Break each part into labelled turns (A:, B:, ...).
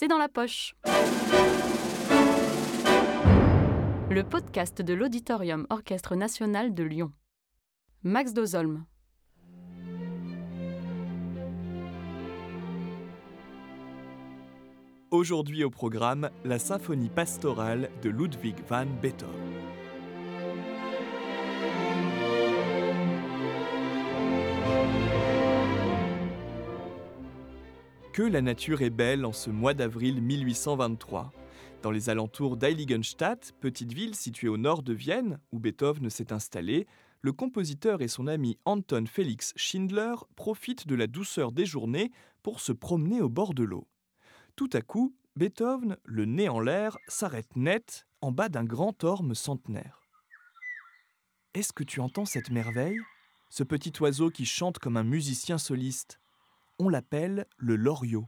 A: c'est dans la poche. Le podcast de l'Auditorium Orchestre National de Lyon. Max Dozolm.
B: Aujourd'hui au programme, la symphonie pastorale de Ludwig van Beethoven. La nature est belle en ce mois d'avril 1823. Dans les alentours d'Heiligenstadt, petite ville située au nord de Vienne, où Beethoven s'est installé, le compositeur et son ami Anton Felix Schindler profitent de la douceur des journées pour se promener au bord de l'eau. Tout à coup, Beethoven, le nez en l'air, s'arrête net en bas d'un grand orme centenaire. Est-ce que tu entends cette merveille? Ce petit oiseau qui chante comme un musicien soliste on l'appelle le loriot.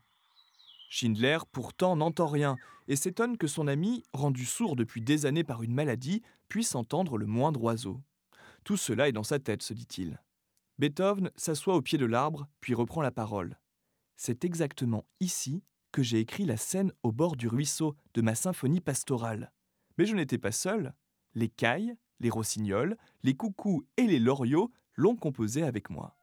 B: Schindler, pourtant, n'entend rien et s'étonne que son ami, rendu sourd depuis des années par une maladie, puisse entendre le moindre oiseau. Tout cela est dans sa tête, se dit-il. Beethoven s'assoit au pied de l'arbre, puis reprend la parole. C'est exactement ici que j'ai écrit la scène au bord du ruisseau de ma symphonie pastorale. Mais je n'étais pas seul. Les cailles, les rossignols, les coucous et les loriots l'ont composé avec moi.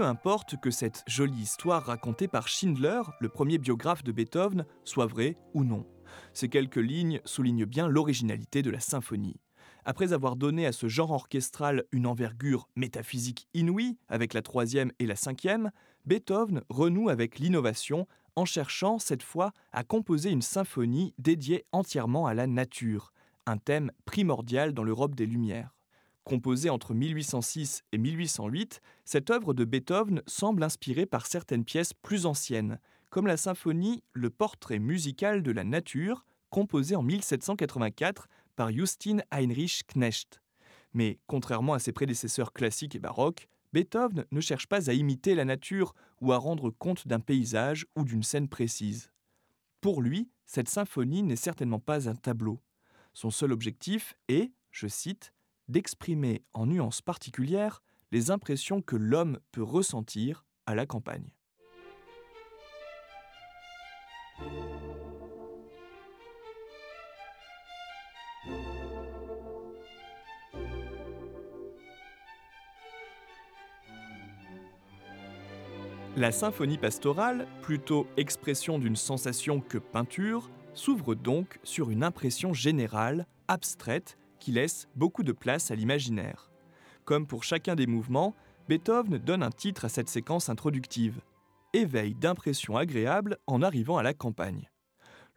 B: Peu importe que cette jolie histoire racontée par Schindler, le premier biographe de Beethoven, soit vraie ou non. Ces quelques lignes soulignent bien l'originalité de la symphonie. Après avoir donné à ce genre orchestral une envergure métaphysique inouïe avec la troisième et la cinquième, Beethoven renoue avec l'innovation en cherchant cette fois à composer une symphonie dédiée entièrement à la nature, un thème primordial dans l'Europe des Lumières. Composée entre 1806 et 1808, cette œuvre de Beethoven semble inspirée par certaines pièces plus anciennes, comme la symphonie Le portrait musical de la nature, composée en 1784 par Justin Heinrich Knecht. Mais contrairement à ses prédécesseurs classiques et baroques, Beethoven ne cherche pas à imiter la nature ou à rendre compte d'un paysage ou d'une scène précise. Pour lui, cette symphonie n'est certainement pas un tableau. Son seul objectif est, je cite, d'exprimer en nuances particulières les impressions que l'homme peut ressentir à la campagne. La symphonie pastorale, plutôt expression d'une sensation que peinture, s'ouvre donc sur une impression générale, abstraite, qui laisse beaucoup de place à l'imaginaire. Comme pour chacun des mouvements, Beethoven donne un titre à cette séquence introductive Éveil d'impressions agréables en arrivant à la campagne.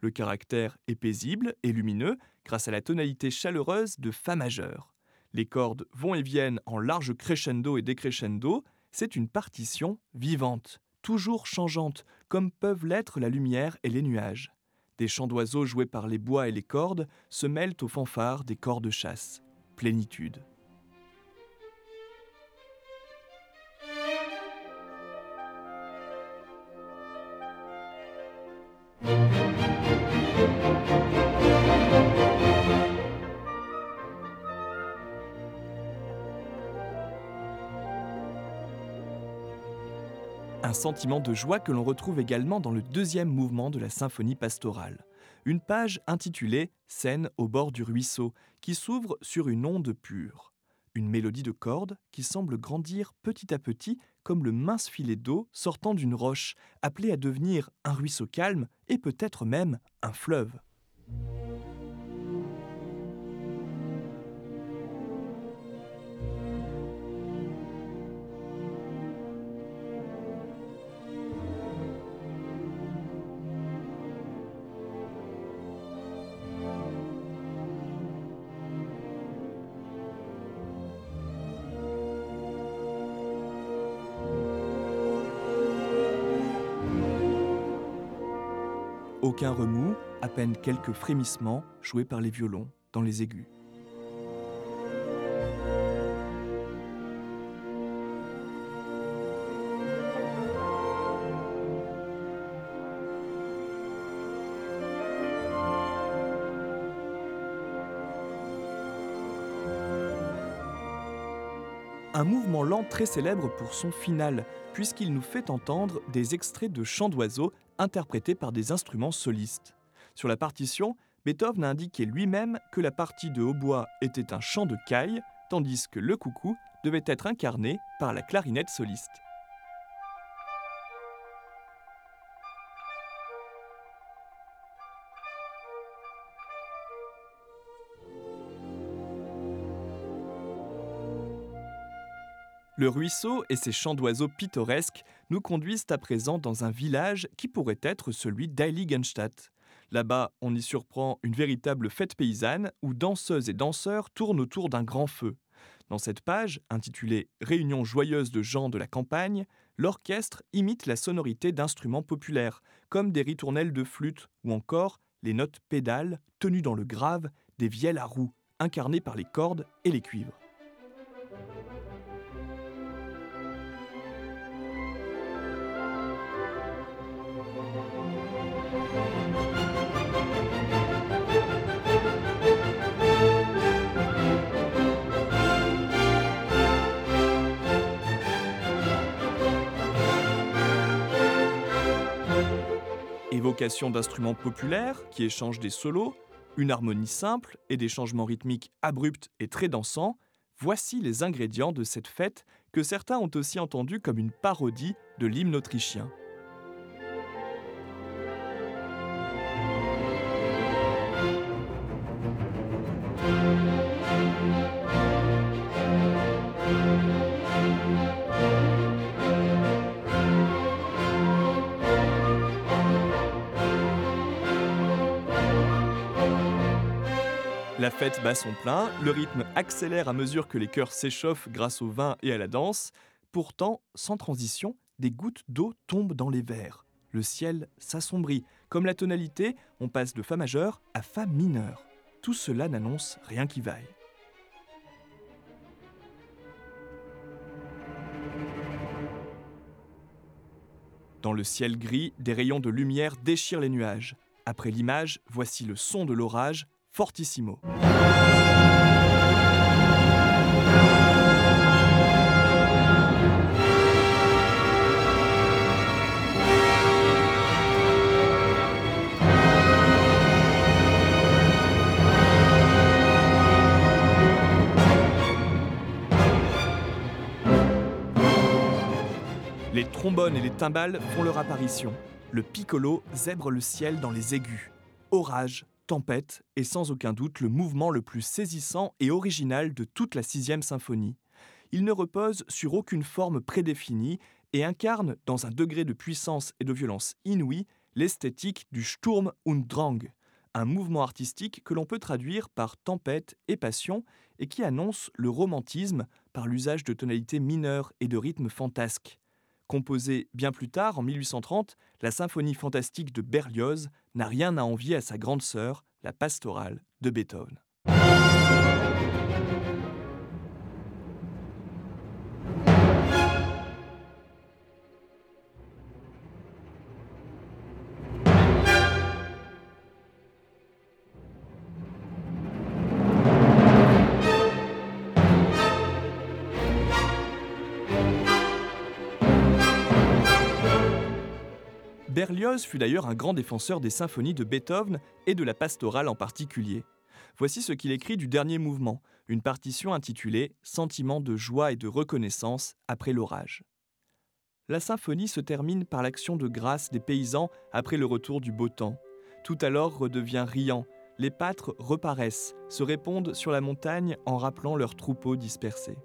B: Le caractère est paisible et lumineux grâce à la tonalité chaleureuse de Fa majeur. Les cordes vont et viennent en large crescendo et décrescendo, c'est une partition vivante, toujours changeante, comme peuvent l'être la lumière et les nuages. Des chants d'oiseaux joués par les bois et les cordes se mêlent aux fanfares des corps de chasse. Plénitude. Sentiment de joie que l'on retrouve également dans le deuxième mouvement de la symphonie pastorale. Une page intitulée Scène au bord du ruisseau, qui s'ouvre sur une onde pure. Une mélodie de cordes qui semble grandir petit à petit comme le mince filet d'eau sortant d'une roche, appelé à devenir un ruisseau calme et peut-être même un fleuve. Aucun remous, à peine quelques frémissements joués par les violons dans les aigus. Un mouvement lent très célèbre pour son final, puisqu'il nous fait entendre des extraits de chants d'oiseaux interprétés par des instruments solistes. Sur la partition, Beethoven a indiqué lui-même que la partie de hautbois était un chant de caille, tandis que le coucou devait être incarné par la clarinette soliste. Le ruisseau et ses chants d'oiseaux pittoresques nous conduisent à présent dans un village qui pourrait être celui d'Heiligenstadt. Là-bas, on y surprend une véritable fête paysanne où danseuses et danseurs tournent autour d'un grand feu. Dans cette page, intitulée Réunion joyeuse de gens de la campagne, l'orchestre imite la sonorité d'instruments populaires, comme des ritournelles de flûte ou encore les notes pédales tenues dans le grave des vielles à roues, incarnées par les cordes et les cuivres. D'instruments populaires qui échangent des solos, une harmonie simple et des changements rythmiques abrupts et très dansants, voici les ingrédients de cette fête que certains ont aussi entendu comme une parodie de l'hymne autrichien. La fête bat son plein, le rythme accélère à mesure que les chœurs s'échauffent grâce au vin et à la danse. Pourtant, sans transition, des gouttes d'eau tombent dans les verres. Le ciel s'assombrit. Comme la tonalité, on passe de Fa majeur à Fa mineur. Tout cela n'annonce rien qui vaille. Dans le ciel gris, des rayons de lumière déchirent les nuages. Après l'image, voici le son de l'orage, fortissimo. Les trombones et les timbales font leur apparition. Le piccolo zèbre le ciel dans les aigus. Orage, tempête est sans aucun doute le mouvement le plus saisissant et original de toute la sixième symphonie. Il ne repose sur aucune forme prédéfinie et incarne, dans un degré de puissance et de violence inouïe, l'esthétique du Sturm und Drang, un mouvement artistique que l'on peut traduire par tempête et passion et qui annonce le romantisme par l'usage de tonalités mineures et de rythmes fantasques. Composée bien plus tard, en 1830, la symphonie fantastique de Berlioz n'a rien à envier à sa grande sœur, la pastorale de Beethoven. Berlioz fut d'ailleurs un grand défenseur des symphonies de Beethoven et de la pastorale en particulier. Voici ce qu'il écrit du dernier mouvement, une partition intitulée Sentiment de joie et de reconnaissance après l'orage. La symphonie se termine par l'action de grâce des paysans après le retour du beau temps. Tout alors redevient riant, les pâtres reparaissent, se répondent sur la montagne en rappelant leurs troupeaux dispersés.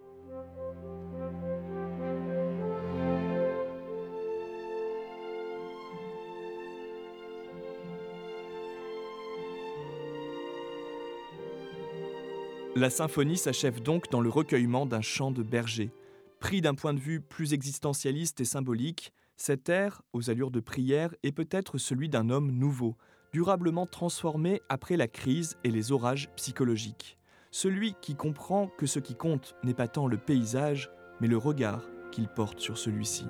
B: La symphonie s'achève donc dans le recueillement d'un chant de berger. Pris d'un point de vue plus existentialiste et symbolique, cet air, aux allures de prière, est peut-être celui d'un homme nouveau, durablement transformé après la crise et les orages psychologiques. Celui qui comprend que ce qui compte n'est pas tant le paysage, mais le regard qu'il porte sur celui-ci.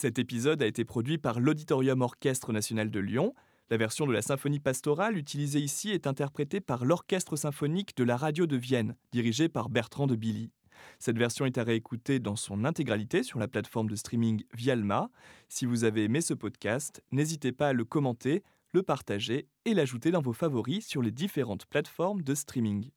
B: Cet épisode a été produit par l'Auditorium Orchestre National de Lyon. La version de la symphonie pastorale utilisée ici est interprétée par l'Orchestre symphonique de la radio de Vienne, dirigé par Bertrand de Billy. Cette version est à réécouter dans son intégralité sur la plateforme de streaming Vialma. Si vous avez aimé ce podcast, n'hésitez pas à le commenter, le partager et l'ajouter dans vos favoris sur les différentes plateformes de streaming.